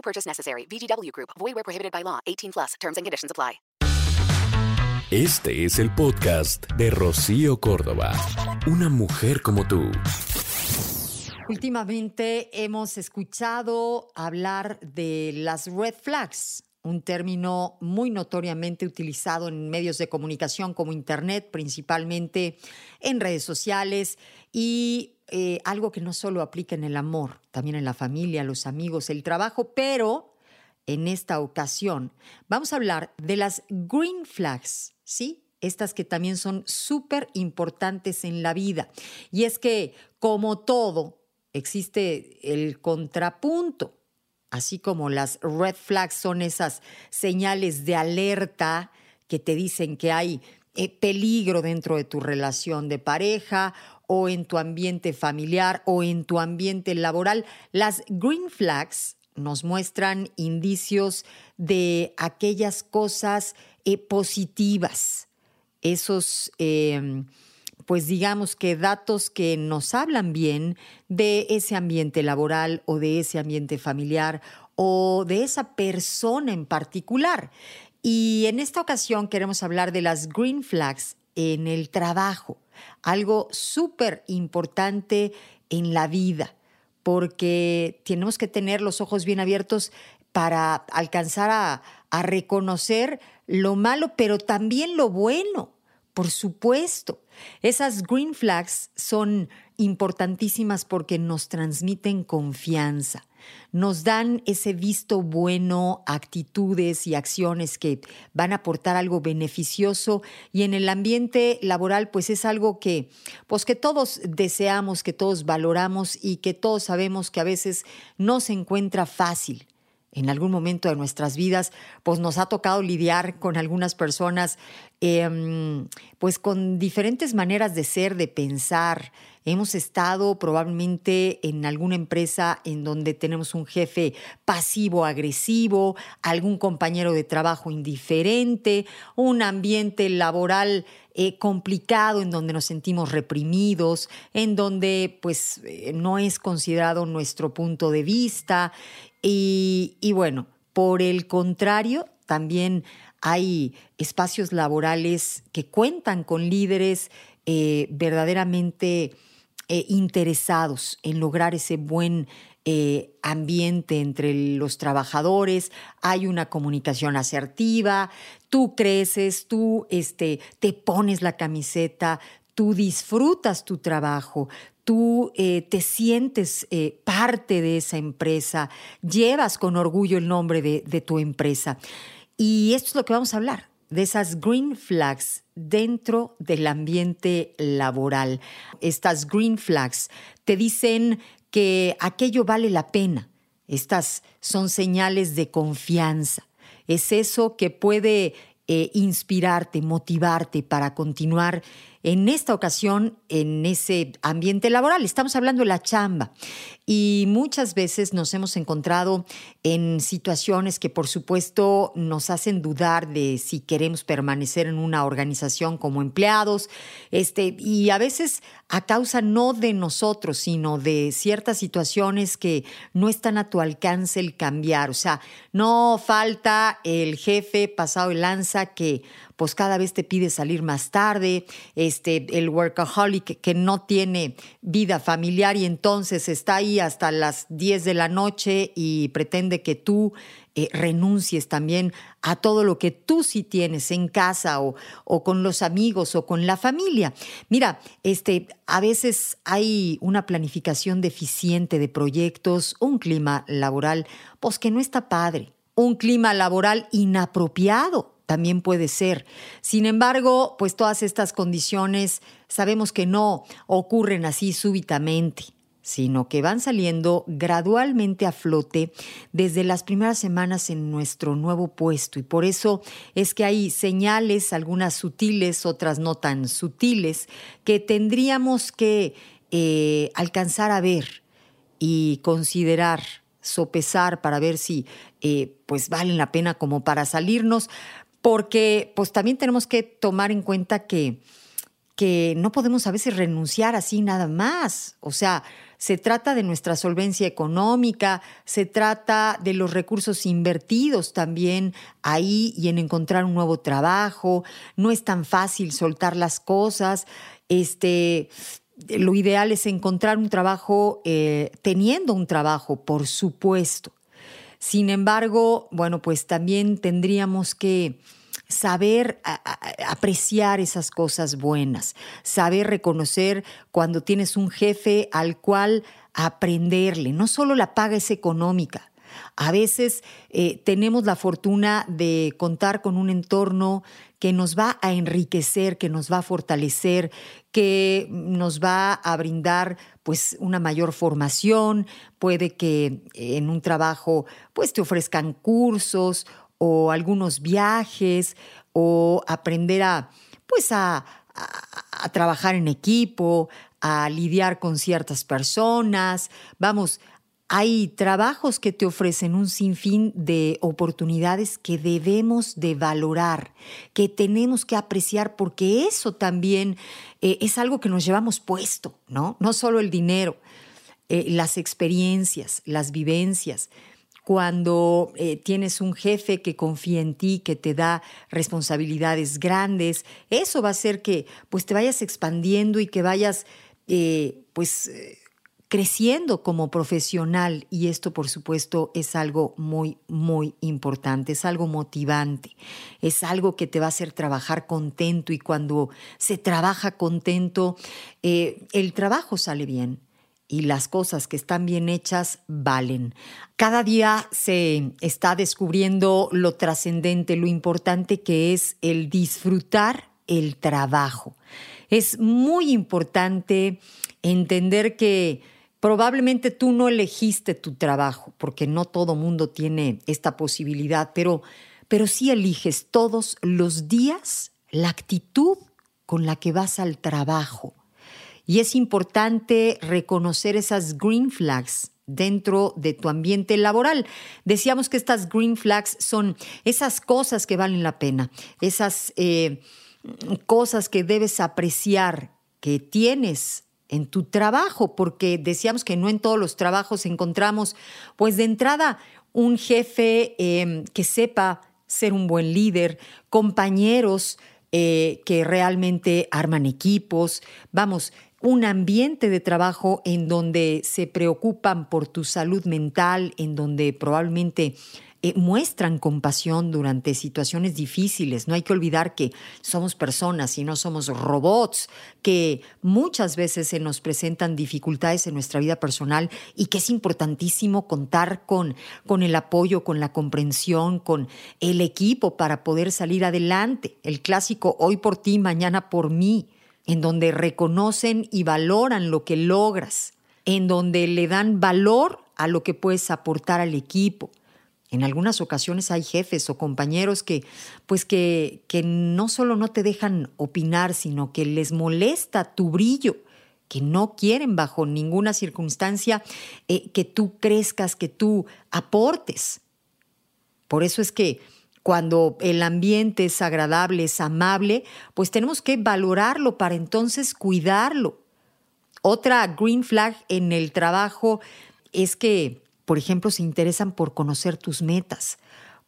No purchase necessary. VGW Group. Void where prohibited by law. 18 plus. Terms and conditions apply. Este es el podcast de Rocío Córdoba. Una mujer como tú. Últimamente hemos escuchado hablar de las red flags, un término muy notoriamente utilizado en medios de comunicación como Internet, principalmente en redes sociales, y eh, algo que no solo aplica en el amor, también en la familia, los amigos, el trabajo, pero en esta ocasión vamos a hablar de las green flags, ¿sí? Estas que también son súper importantes en la vida. Y es que, como todo, existe el contrapunto así como las red flags son esas señales de alerta que te dicen que hay eh, peligro dentro de tu relación de pareja o en tu ambiente familiar o en tu ambiente laboral, las green flags nos muestran indicios de aquellas cosas eh, positivas, esos... Em, pues digamos que datos que nos hablan bien de ese ambiente laboral o de ese ambiente familiar o de esa persona en particular. Y en esta ocasión queremos hablar de las green flags en el trabajo, algo súper importante en la vida, porque tenemos que tener los ojos bien abiertos para alcanzar a, a reconocer lo malo, pero también lo bueno por supuesto, esas green flags son importantísimas porque nos transmiten confianza, nos dan ese visto bueno, actitudes y acciones que van a aportar algo beneficioso y en el ambiente laboral pues es algo que pues que todos deseamos, que todos valoramos y que todos sabemos que a veces no se encuentra fácil en algún momento de nuestras vidas, pues nos ha tocado lidiar con algunas personas, em, pues con diferentes maneras de ser, de pensar. Hemos estado probablemente en alguna empresa en donde tenemos un jefe pasivo-agresivo, algún compañero de trabajo indiferente, un ambiente laboral eh, complicado en donde nos sentimos reprimidos, en donde pues eh, no es considerado nuestro punto de vista y, bueno, por el contrario, también hay espacios laborales que cuentan con líderes eh, verdaderamente eh, interesados en lograr ese buen eh, ambiente entre los trabajadores, hay una comunicación asertiva, tú creces, tú este, te pones la camiseta, tú disfrutas tu trabajo, tú eh, te sientes eh, parte de esa empresa, llevas con orgullo el nombre de, tu empresa. Y esto es lo que vamos a hablar, de esas green flags dentro del ambiente laboral. Estas green flags te dicen que aquello vale la pena. Estas son señales de confianza. Es eso que puede eh, inspirarte, motivarte para continuar en esta ocasión en ese ambiente laboral. Estamos hablando de la chamba y muchas veces nos hemos encontrado en situaciones que por supuesto nos hacen dudar de si queremos permanecer en una organización como empleados este, y a veces a causa no de nosotros, sino de ciertas situaciones que no están a tu alcance el cambiar. O sea, no falta el jefe pasado el lanza que pues cada vez te pide salir más tarde, este, el workaholic que no tiene vida familiar y entonces está ahí hasta las 10 de la noche y pretende que tú eh, renuncies también a todo lo que tú sí tienes en casa o, o, con los amigos o con la familia. Mira, este, a veces hay una planificación deficiente de proyectos, un clima laboral, pues que no está padre, un clima laboral inapropiado también puede ser. Sin embargo, pues todas estas condiciones sabemos que no ocurren así súbitamente. sino que van saliendo gradualmente a flote desde las primeras semanas en nuestro nuevo puesto. Y por eso es que hay señales, algunas sutiles, otras no tan sutiles, que tendríamos que eh, alcanzar a ver y considerar, sopesar para ver si eh, pues valen la pena como para salirnos, porque pues también tenemos que tomar en cuenta que, que no podemos a veces renunciar así nada más. O sea, se trata de nuestra solvencia económica, se trata de los recursos invertidos también ahí y en encontrar un nuevo trabajo. No es tan fácil soltar las cosas. Este, lo ideal es encontrar un trabajo eh, teniendo un trabajo, por supuesto. Sin embargo, bueno, pues también tendríamos que saber apreciar esas cosas buenas, saber reconocer cuando tienes un jefe al cual aprenderle. No solo la paga es económica. A veces eh, tenemos la fortuna de contar con un entorno que nos va a enriquecer, que nos va a fortalecer, que nos va a brindar pues una mayor formación, puede que en un trabajo pues te ofrezcan cursos o algunos viajes o aprender a, pues a, trabajar en equipo, a lidiar con ciertas personas. Vamos, hay trabajos que te ofrecen un sinfín de oportunidades que debemos de valorar, que tenemos que apreciar, porque eso también eh, es algo que nos llevamos puesto, ¿no? No solo el dinero, eh, las experiencias, las vivencias cuando eh, tienes un jefe que confía en ti, que te da responsabilidades grandes, eso va a hacer que pues te vayas expandiendo y que vayas pues creciendo como profesional y esto por supuesto es algo muy muy importante, es algo motivante, es algo que te va a hacer trabajar contento y cuando se trabaja contento el trabajo sale bien y las cosas que están bien hechas valen. Cada día se está descubriendo lo trascendente, lo importante que es el disfrutar el trabajo. Es muy importante entender que probablemente tú no elegiste tu trabajo, porque no todo mundo tiene esta posibilidad, pero, pero sí eliges todos los días la actitud con la que vas al trabajo y es importante reconocer esas green flags dentro de tu ambiente laboral. Decíamos que estas green flags son esas cosas que valen la pena, esas eh, cosas que debes apreciar que tienes en tu trabajo, porque decíamos que no en todos los trabajos encontramos, pues de entrada, un jefe em, que sepa ser un buen líder, compañeros eh, que realmente arman equipos, vamos, un ambiente de trabajo en donde se preocupan por tu salud mental, en donde probablemente eh, muestran compasión durante situaciones difíciles. No hay que olvidar que somos personas y no somos robots, que muchas veces se nos presentan dificultades en nuestra vida personal y que es importantísimo contar con, con el apoyo, con la comprensión, con el equipo para poder salir adelante. El clásico hoy por ti, mañana por mí en donde reconocen y valoran lo que logras, en donde le dan valor a lo que puedes aportar al equipo. En algunas ocasiones hay jefes o compañeros que, pues que, que no solo no te dejan opinar, sino que les molesta tu brillo, que no quieren bajo ninguna circunstancia eh, que tú crezcas, que tú aportes. Por eso es que cuando el ambiente es agradable, es amable, pues tenemos que valorarlo para entonces cuidarlo. Otra green flag en el trabajo es que, por ejemplo, se interesan por conocer tus metas,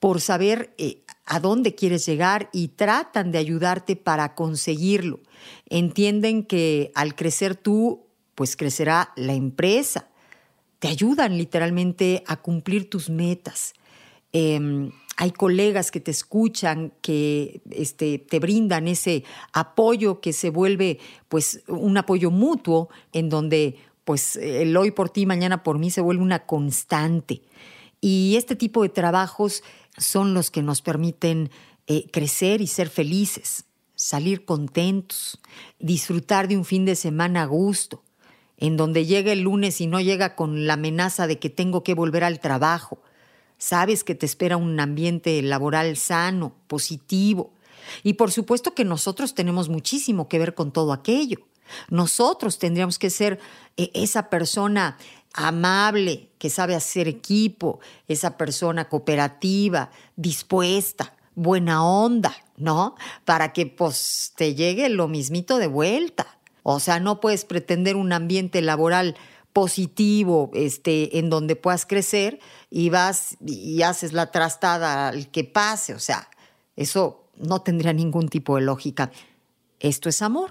por saber eh, a dónde quieres llegar y tratan de ayudarte para conseguirlo. Entienden que al crecer tú, pues crecerá la empresa. Te ayudan literalmente a cumplir tus metas. Em, hay colegas que te escuchan, que este, te brindan ese apoyo que se vuelve pues un apoyo mutuo en donde pues el hoy por ti, mañana por mí se vuelve una constante. Y este tipo de trabajos son los que nos permiten eh, crecer y ser felices, salir contentos, disfrutar de un fin de semana a gusto. en donde llega el lunes y no llega con la amenaza de que tengo que volver al trabajo. Sabes que te espera un ambiente laboral sano, positivo. Y por supuesto que nosotros tenemos muchísimo que ver con todo aquello. Nosotros tendríamos que ser eh, esa persona amable, que sabe hacer equipo, esa persona cooperativa, dispuesta, buena onda, ¿no? Para que pues te llegue lo mismito de vuelta. O sea, no puedes pretender un ambiente laboral positivo, este, en donde puedas crecer y vas y haces la trastada al que pase. O sea, eso no tendría ningún tipo de lógica. Esto es amor.